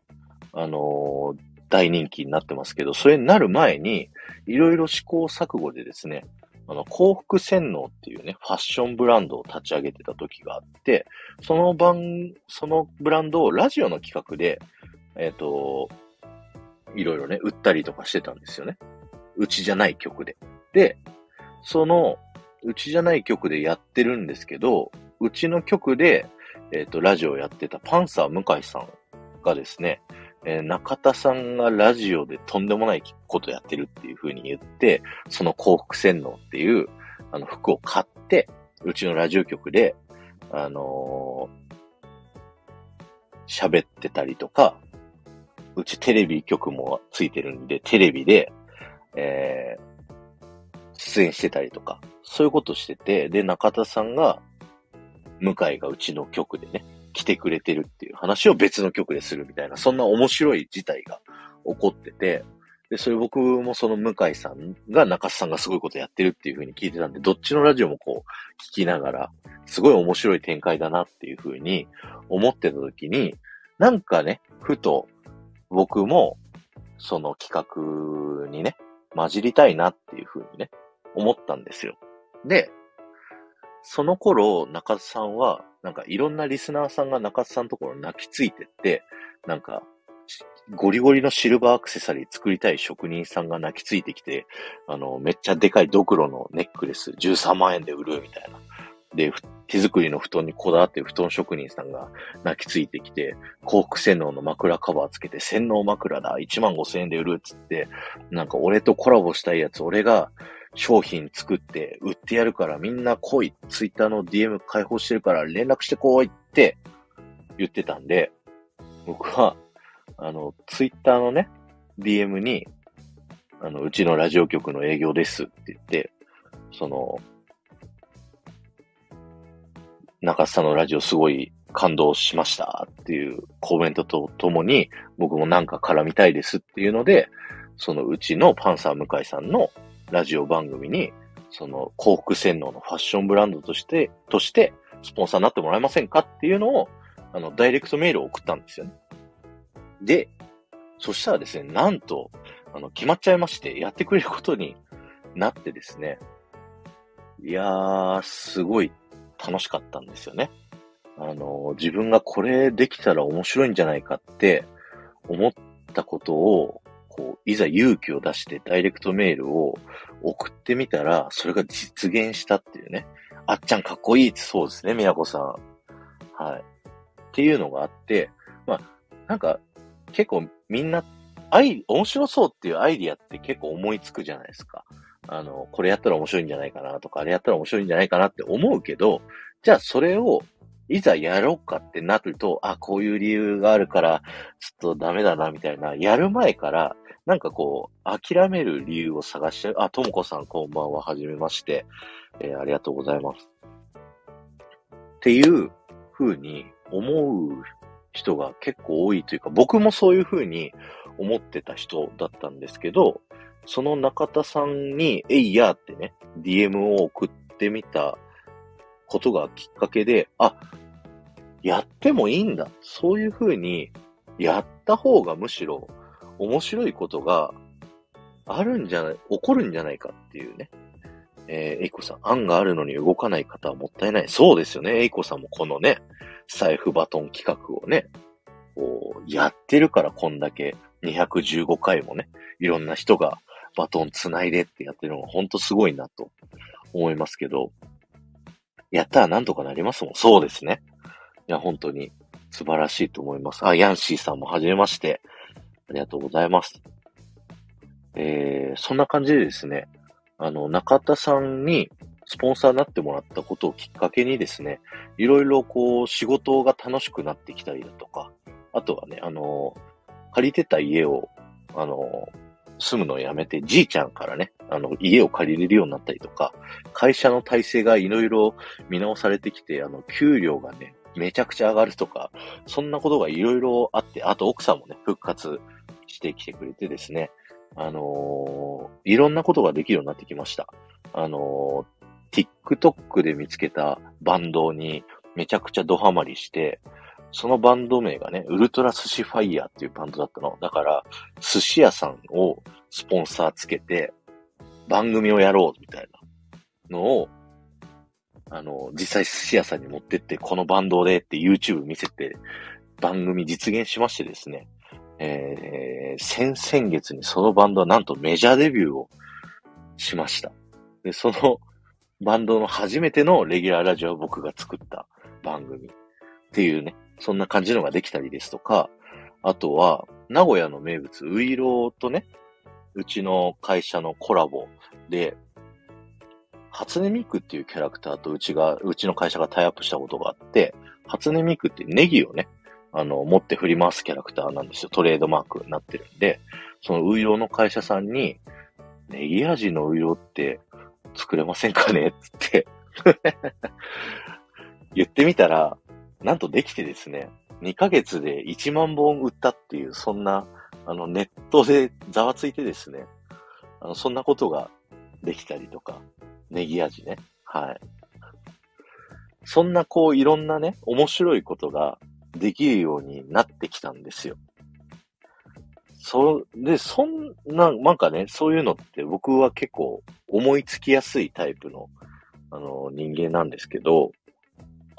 あのー、大人気になってますけど、それになる前に、いろいろ試行錯誤でですね、あの、幸福洗脳っていうね、ファッションブランドを立ち上げてた時があって、その番、そのブランドをラジオの企画で、えっ、ー、と、いろいろね、売ったりとかしてたんですよね。うちじゃない曲で。で、その、うちじゃない曲でやってるんですけど、うちの曲で、えっ、ー、と、ラジオやってたパンサー向井さんがですね、えー、中田さんがラジオでとんでもないことやってるっていう風に言って、その幸福洗脳っていう、あの、服を買って、うちのラジオ局で、あの喋、ってたりとか、うちテレビ局もついてるんで、テレビで、えー、出演してたりとか、そういうことしてて、で、中田さんが、向井がうちの局でね、来てくれてるっていう話を別の局でするみたいな、そんな面白い事態が起こってて、で、それ僕もその向井さんが中津さんがすごいことやってるっていう風に聞いてたんで、どっちのラジオもこう聞きながら、すごい面白い展開だなっていう風に思ってた時に、なんかね、ふと僕もその企画にね、混じりたいなっていう風にね、思ったんですよ。で、その頃、中津さんは、なんかいろんなリスナーさんが中津さんのところに泣きついてって、なんか、ゴリゴリのシルバーアクセサリー作りたい職人さんが泣きついてきて、あの、めっちゃでかいドクロのネックレス13万円で売るみたいな。で、手作りの布団にこだわってる布団職人さんが泣きついてきて、幸福洗脳の枕カバーつけて洗脳枕だ、1万5千円で売るっつって、なんか俺とコラボしたいやつ、俺が商品作って売ってやるからみんな来い。ツイッターの DM 開放してるから連絡してこいって言ってたんで、僕は、あの、ツイッターのね、DM に、あの、うちのラジオ局の営業ですって言って、その、中津さんのラジオすごい感動しましたっていうコメントとともに、僕もなんか絡みたいですっていうので、そのうちのパンサー向井さんのラジオ番組に、その幸福洗脳のファッションブランドとして、として、スポンサーになってもらえませんかっていうのを、あの、ダイレクトメールを送ったんですよね。で、そしたらですね、なんと、あの、決まっちゃいまして、やってくれることになってですね、いやー、すごい楽しかったんですよね。あの、自分がこれできたら面白いんじゃないかって思ったことを、こう、いざ勇気を出してダイレクトメールを送ってみたら、それが実現したっていうね。あっちゃんかっこいいってそうですね、宮子さん。はい。っていうのがあって、まあ、なんか、結構みんな、アイ、面白そうっていうアイディアって結構思いつくじゃないですか。あの、これやったら面白いんじゃないかなとか、あれやったら面白いんじゃないかなって思うけど、じゃあそれをいざやろうかってなると、あ、こういう理由があるから、ちょっとダメだな、みたいな、やる前から、なんかこう、諦める理由を探しちゃう。あ、ともこさんこんばんは、はじめまして。えー、ありがとうございます。っていう風に思う人が結構多いというか、僕もそういう風に思ってた人だったんですけど、その中田さんに、えいやーってね、DM を送ってみたことがきっかけで、あ、やってもいいんだ。そういう風にやった方がむしろ面白いことがあるんじゃない、起こるんじゃないかっていうね。えー、エイコさん、案があるのに動かない方はもったいない。そうですよね。エイコさんもこのね、財布バトン企画をね、こう、やってるからこんだけ215回もね、いろんな人がバトン繋いでってやってるのがほんとすごいなと思いますけど、やったらなんとかなりますもん。そうですね。いや、本当に素晴らしいと思います。あ、ヤンシーさんもはじめまして。ありがとうございます。えー、そんな感じでですね、あの、中田さんにスポンサーになってもらったことをきっかけにですね、いろいろこう仕事が楽しくなってきたりだとか、あとはね、あの、借りてた家を、あの、住むのをやめて、じいちゃんからね、あの、家を借りれるようになったりとか、会社の体制がいろいろ見直されてきて、あの、給料がね、めちゃくちゃ上がるとか、そんなことがいろいろあって、あと奥さんもね、復活してきてくれてですね、あのー、いろんなことができるようになってきました。あのー、TikTok で見つけたバンドにめちゃくちゃドハマりして、そのバンド名がね、ウルトラ寿司ファイヤーっていうバンドだったの。だから、寿司屋さんをスポンサーつけて、番組をやろうみたいなのを、あの、実際寿司屋さんに持ってって、このバンドでって YouTube 見せて、番組実現しましてですね、えー、先々月にそのバンドはなんとメジャーデビューをしました。で、そのバンドの初めてのレギュラーラジオは僕が作った番組っていうね、そんな感じのができたりですとか、あとは、名古屋の名物、ウイローとね、うちの会社のコラボで、初音ミクっていうキャラクターとうちが、うちの会社がタイアップしたことがあって、初音ミクってネギをね、あの、持って振り回すキャラクターなんですよ。トレードマークになってるんで、そのウイロの会社さんに、ネギ味のウイロって作れませんかね？つって 言ってみたら、なんとできてですね、2ヶ月で1万本売ったっていう、そんな、あの、ネットでざわついてですね、あの、そんなことができたりとか、ネギ味ね。はい。そんなこういろんなね、面白いことができるようになってきたんですよ。そ、で、そんな、なんかね、そういうのって僕は結構思いつきやすいタイプの、あの、人間なんですけど、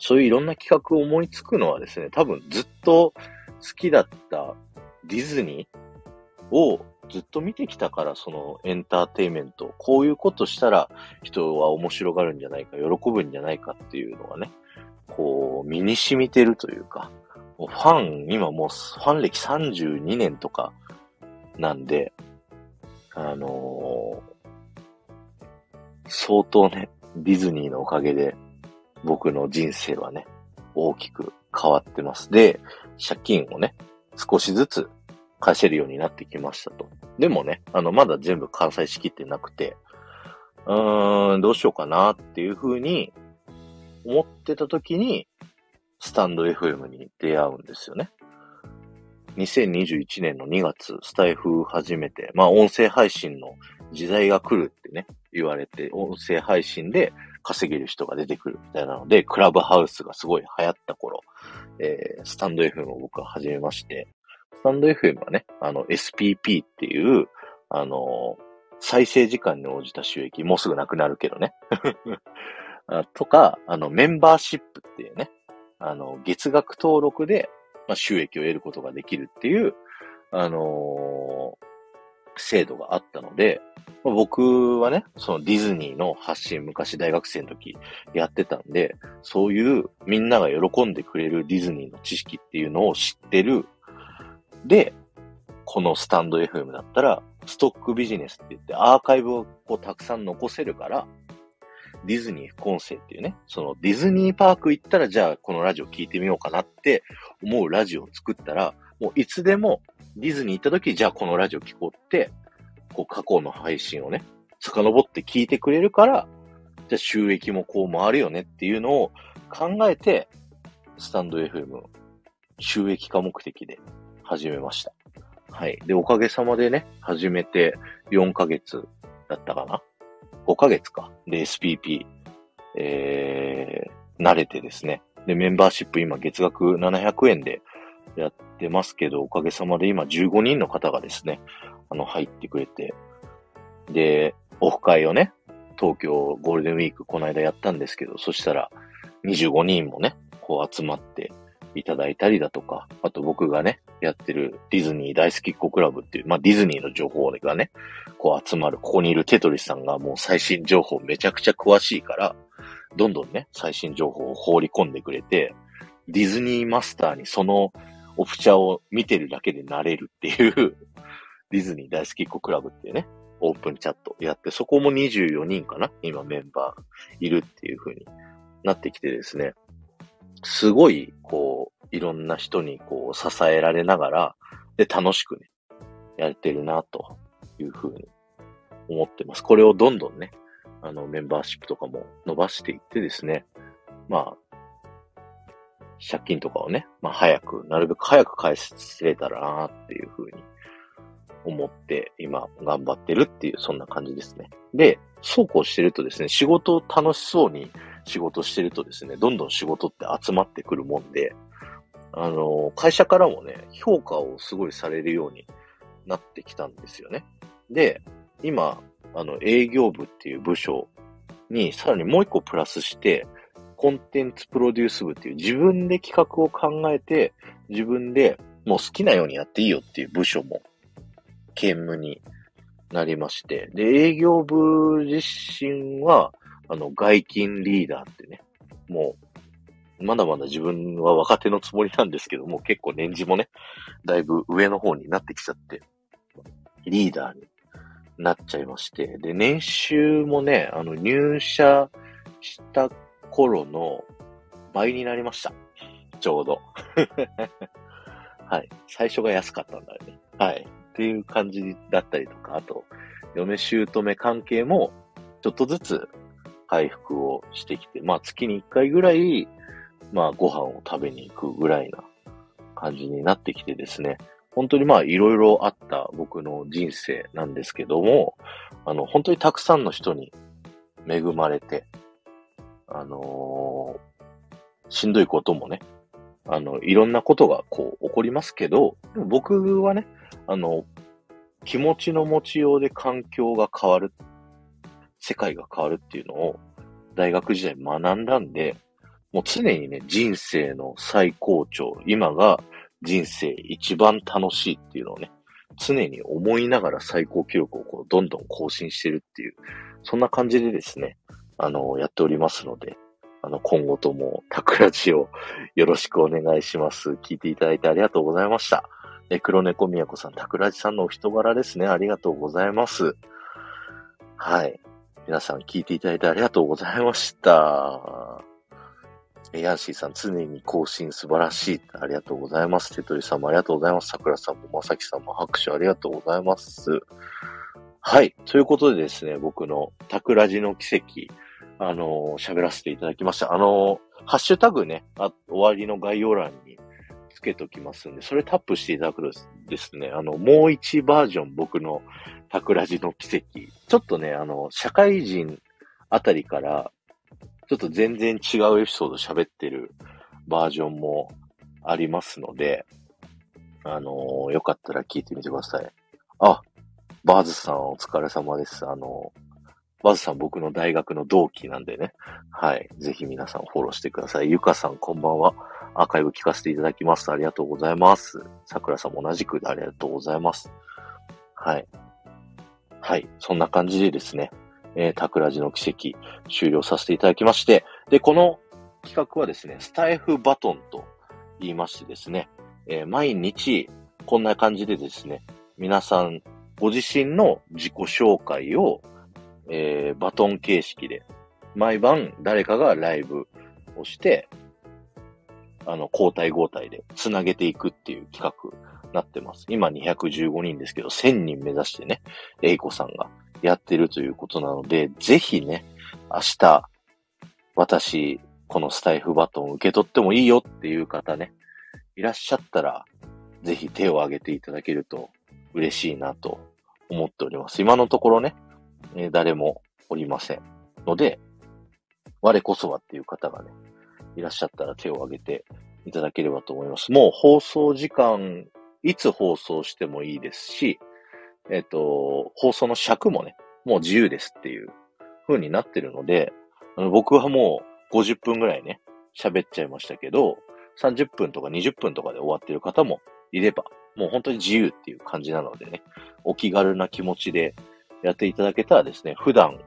そういういろんな企画を思いつくのはですね、多分ずっと好きだったディズニーをずっと見てきたから、そのエンターテイメント、こういうことしたら人は面白がるんじゃないか、喜ぶんじゃないかっていうのがね、こう、身に染みてるというか、ファン、今もうファン歴32年とかなんで、あのー、相当ね、ディズニーのおかげで僕の人生はね、大きく変わってます。で、借金をね、少しずつ返せるようになってきましたと。でもね、あの、まだ全部完済しきってなくて、うーん、どうしようかなっていうふうに思ってた時に、スタンド FM に出会うんですよね。2021年の2月、スタイフ始めて、まあ音声配信の時代が来るってね、言われて、音声配信で稼げる人が出てくるみたいなので、クラブハウスがすごい流行った頃、えー、スタンド FM を僕は始めまして、スタンド FM はね、あの SPP っていう、あの再生時間に応じた収益、もうすぐなくなるけどね。とか、あの、メンバーシップっていうね、あの、月額登録で、まあ、収益を得ることができるっていう、あのー、制度があったので、僕はね、そのディズニーの発信、昔大学生の時やってたんで、そういうみんなが喜んでくれるディズニーの知識っていうのを知ってる。で、このスタンド FM だったら、ストックビジネスって言ってアーカイブをこうたくさん残せるから、ディズニー副音声っていうね、そのディズニーパーク行ったらじゃあこのラジオ聞いてみようかなって思うラジオを作ったら、もういつでもディズニー行った時、じゃあこのラジオ聞こうって、こう過去の配信をね、遡って聞いてくれるから、じゃあ収益もこう回るよねっていうのを考えて、スタンド FM 収益化目的で始めました。はい。で、おかげさまでね、始めて4ヶ月だったかな ?5 ヶ月か。で、SPP、えー、慣れてですね。で、メンバーシップ今月額700円でやってますけど、おかげさまで今15人の方がですね、あの、入ってくれて、で、オフ会をね、東京ゴールデンウィークこの間やったんですけど、そしたら25人もね、こう集まっていただいたりだとか、あと僕がね、やってるディズニー大好きっ子クラブっていう、まあディズニーの情報がね、こう集まる、ここにいるテトリスさんがもう最新情報めちゃくちゃ詳しいから、どんどんね、最新情報を放り込んでくれて、ディズニーマスターにそのオフチャを見てるだけでなれるっていう ディズニー大好きっ子クラブっていうね、オープンチャットやって、そこも24人かな今メンバーいるっていう風になってきてですね、すごい、こう、いろんな人にこう支えられながら、で、楽しくね、やれてるな、という風に思ってます。これをどんどんね、あの、メンバーシップとかも伸ばしていってですね、まあ、借金とかをね、まあ早く、なるべく早く返せれたらなっていうふうに思って今頑張ってるっていう、そんな感じですね。で、そうこうしてるとですね、仕事を楽しそうに仕事してるとですね、どんどん仕事って集まってくるもんで、あの、会社からもね、評価をすごいされるようになってきたんですよね。で、今、あの、営業部っていう部署にさらにもう一個プラスして、コンテンツプロデュース部っていう自分で企画を考えて、自分でもう好きなようにやっていいよっていう部署も兼務になりまして、で、営業部自身は、あの、外勤リーダーってね、もう、まだまだ自分は若手のつもりなんですけども、結構年次もね、だいぶ上の方になってきちゃって、リーダーになっちゃいまして、で、年収もね、あの、入社した頃の倍になりました。ちょうど。はい。最初が安かったんだよね。はい。っていう感じだったりとか、あと、嫁姑関係も、ちょっとずつ回復をしてきて、まあ月に1回ぐらい、まあご飯を食べに行くぐらいな感じになってきてですね、本当にまあいろいろあった僕の人生なんですけども、あの、本当にたくさんの人に恵まれて、あのー、しんどいこともね、あの、いろんなことがこう起こりますけど、僕はね、あの、気持ちの持ちようで環境が変わる、世界が変わるっていうのを大学時代学んだんで、もう常にね、人生の最高潮、今が人生一番楽しいっていうのをね、常に思いながら最高記録をこうどんどん更新してるっていう、そんな感じでですね、あの、やっておりますので、あの、今後とも、タクラジをよろしくお願いします。聞いていただいてありがとうございました。え、黒猫みやこさん、タクラジさんのお人柄ですね。ありがとうございます。はい。皆さん聞いていただいてありがとうございました。え、ヤンシーさん、常に更新素晴らしい。ありがとうございます。テトリさんもありがとうございます。桜さんもまさきさんも拍手ありがとうございます。はい。ということでですね、僕のタクラジの奇跡、あのー、喋らせていただきました。あのー、ハッシュタグね、あ終わりの概要欄につけときますんで、それタップしていただくとですね、あの、もう一バージョン僕のタクラジの奇跡。ちょっとね、あの、社会人あたりから、ちょっと全然違うエピソード喋ってるバージョンもありますので、あのー、よかったら聞いてみてください。あ、バーズさんお疲れ様です。あのー、バズさん僕の大学の同期なんでね。はい。ぜひ皆さんフォローしてください。ゆかさんこんばんは。アーカイブ聞かせていただきます。ありがとうございます。桜さんも同じくでありがとうございます。はい。はい。そんな感じでですね、えー、タクラジの奇跡終了させていただきまして、で、この企画はですね、スタイフバトンと言いましてですね、えー、毎日こんな感じでですね、皆さんご自身の自己紹介をえー、バトン形式で、毎晩誰かがライブをして、あの、交代交代で繋げていくっていう企画なってます。今215人ですけど、1000人目指してね、エイコさんがやってるということなので、ぜひね、明日、私、このスタイフバトンを受け取ってもいいよっていう方ね、いらっしゃったら、ぜひ手を挙げていただけると嬉しいなと思っております。今のところね、え、誰もおりませんので、我こそはっていう方がね、いらっしゃったら手を挙げていただければと思います。もう放送時間、いつ放送してもいいですし、えっ、と、放送の尺もね、もう自由ですっていう風になってるので、僕はもう50分ぐらいね、喋っちゃいましたけど、30分とか20分とかで終わってる方もいれば、もう本当に自由っていう感じなのでね、お気軽な気持ちでやっていただけたらですね、普段、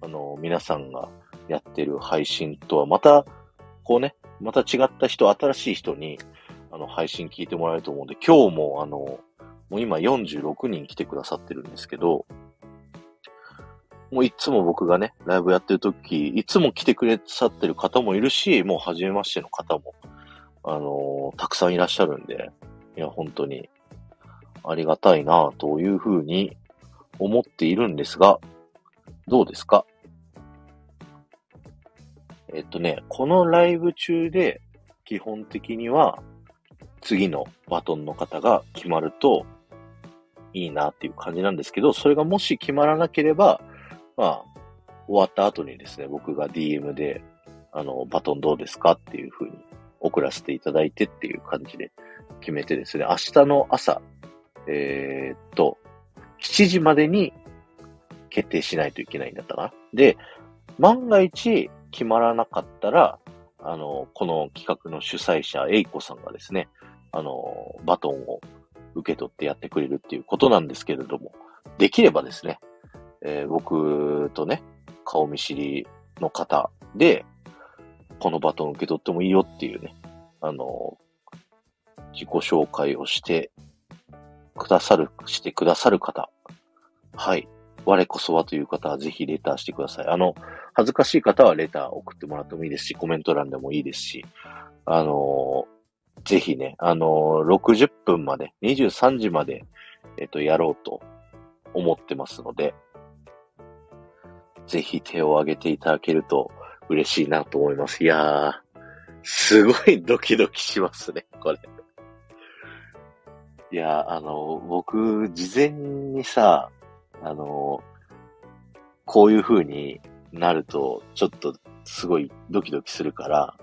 あの、皆さんがやってる配信とはまた、こうね、また違った人、新しい人に、あの、配信聞いてもらえると思うんで、今日もあの、もう今46人来てくださってるんですけど、もういつも僕がね、ライブやってる時、いつも来てくれさってる方もいるし、もう初めましての方も、あのー、たくさんいらっしゃるんで、いや、本当に、ありがたいなというふうに思っているんですが、どうですか？えっとね、このライブ中で、基本的には、次のバトンの方が決まるといいなっていう感じなんですけど、それがもし決まらなければ、まあ、終わった後にですね、僕が DM で、あの、バトンどうですかっていう風に送らせていただいてっていう感じで決めてですね、明日の朝、えー、っと、7時までに決定しないといけないんだったな。で、万が一決まらなかったら、あの、この企画の主催者、エイコさんがですね、あの、バトンを受け取ってやってくれるっていうことなんですけれども、できればですね、えー、僕とね、顔見知りの方で、このバトン受け取ってもいいよっていうね、あの、自己紹介をしてくださる、してくださる方。はい。我こそはという方はぜひレターしてください。あの、恥ずかしい方はレター送ってもらってもいいですし、コメント欄でもいいですし、あのぜひね、あの60分まで、23時まで、えっと、やろうと思ってますので、ぜひ手を挙げていただけると嬉しいなと思います。いやー、すごいドキドキしますね、これ。いやー、あの、僕、事前にさ、あの、こういう風になると、ちょっとすごいドキドキするから、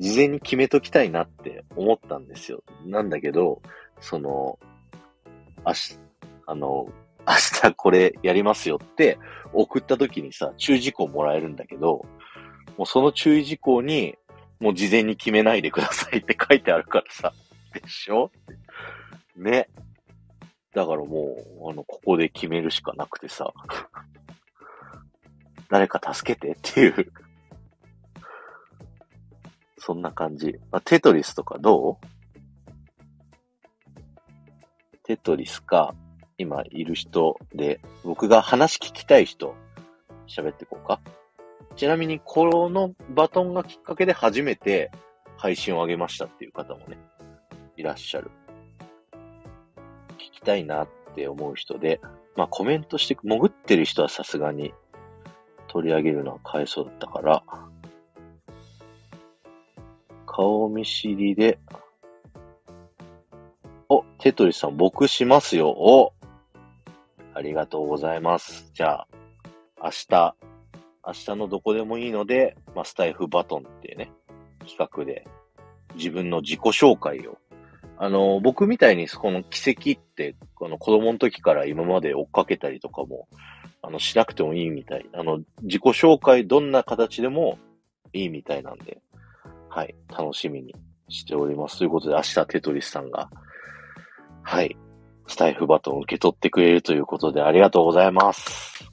事前に決めときたいなって思ったんですよ。なんだけど、その、明日、あの、明日これやりますよって送った時にさ、注意事項もらえるんだけど、もうその注意事項に、もう事前に決めないでくださいって書いてあるからさ、でしょ？ね。だからもう、あの、ここで決めるしかなくてさ、誰か助けてっていうそんな感じ。まあ、テトリスとかどう？テトリスか、今いる人で、僕が話聞きたい人、喋っていこうか。ちなみに、このバトンがきっかけで初めて配信を上げましたっていう方もね、いらっしゃる。聞きたいなって思う人で、まあコメントして、潜ってる人はさすがに取り上げるのは買えそうだったから、顔見知りで、お、テトリスさん、僕しますよ。お、ありがとうございます。じゃあ、明日、明日のどこでもいいので、まあ、スタイフバトンっていうね、企画で、自分の自己紹介を。あの、僕みたいにこの奇跡って、この子供の時から今まで追っかけたりとかも、あの、しなくてもいいみたい。あの、自己紹介どんな形でもいいみたいなんで、はい、楽しみにしております。ということで、明日テトリスさんが、はい、スタイフバトンを受け取ってくれるということで、ありがとうございます。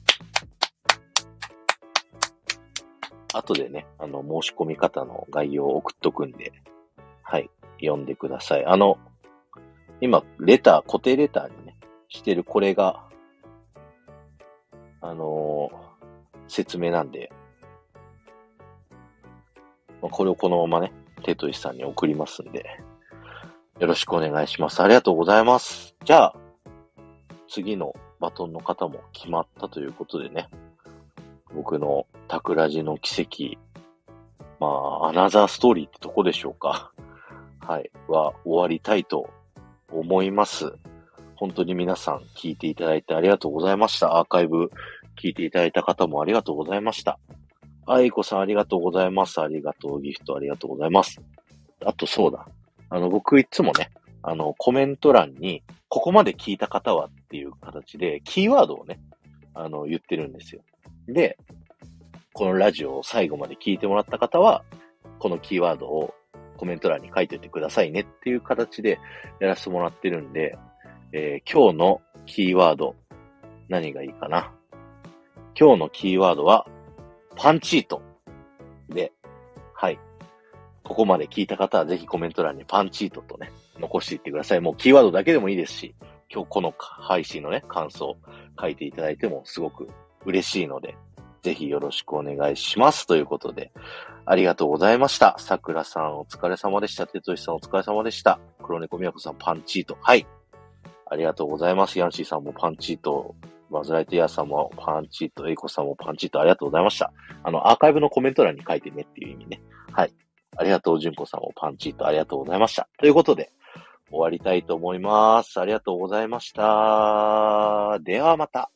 後でね、あの、申し込み方の概要を送っとくんで、はい、読んでください。あの、今、レター、固定レターにね、してるこれが、あのー、説明なんで、これをこのままね、テトリスさんに送りますんで、よろしくお願いします。ありがとうございます。じゃあ、次のバトンの方も決まったということでね、僕のタクラジの奇跡、まあ、アナザーストーリーってとこでしょうか。はい。は終わりたいと思います。本当に皆さん聞いていただいてありがとうございました。アーカイブ聞いていただいた方もありがとうございました。あいこさんありがとうございます。ありがとう。ギフトありがとうございます。あとそうだ。あの、僕いつもね、あの、コメント欄に、ここまで聞いた方はっていう形で、キーワードをね、あの、言ってるんですよ。で、このラジオを最後まで聞いてもらった方は、このキーワードをコメント欄に書いておいてくださいねっていう形でやらせてもらってるんで、えー、今日のキーワード、何がいいかな。今日のキーワードは、パンチート。で、はい。ここまで聞いた方はぜひコメント欄にパンチートとね、残していってください。もうキーワードだけでもいいですし、今日この配信のね、感想書いていただいてもすごく嬉しいので、ぜひよろしくお願いします。ということで、ありがとうございました。桜さんお疲れ様でした。哲しさんお疲れ様でした。黒猫みやこさんパンチート。はい。ありがとうございます。ヤンシーさんもパンチート。バズライトイヤーさんもパンチート。エイコさんもパンチート。ありがとうございました。あの、アーカイブのコメント欄に書いてねっていう意味ね。はい。ありがとう、純子さんもパンチート。ありがとうございました。ということで、終わりたいと思います。ありがとうございました。ではまた。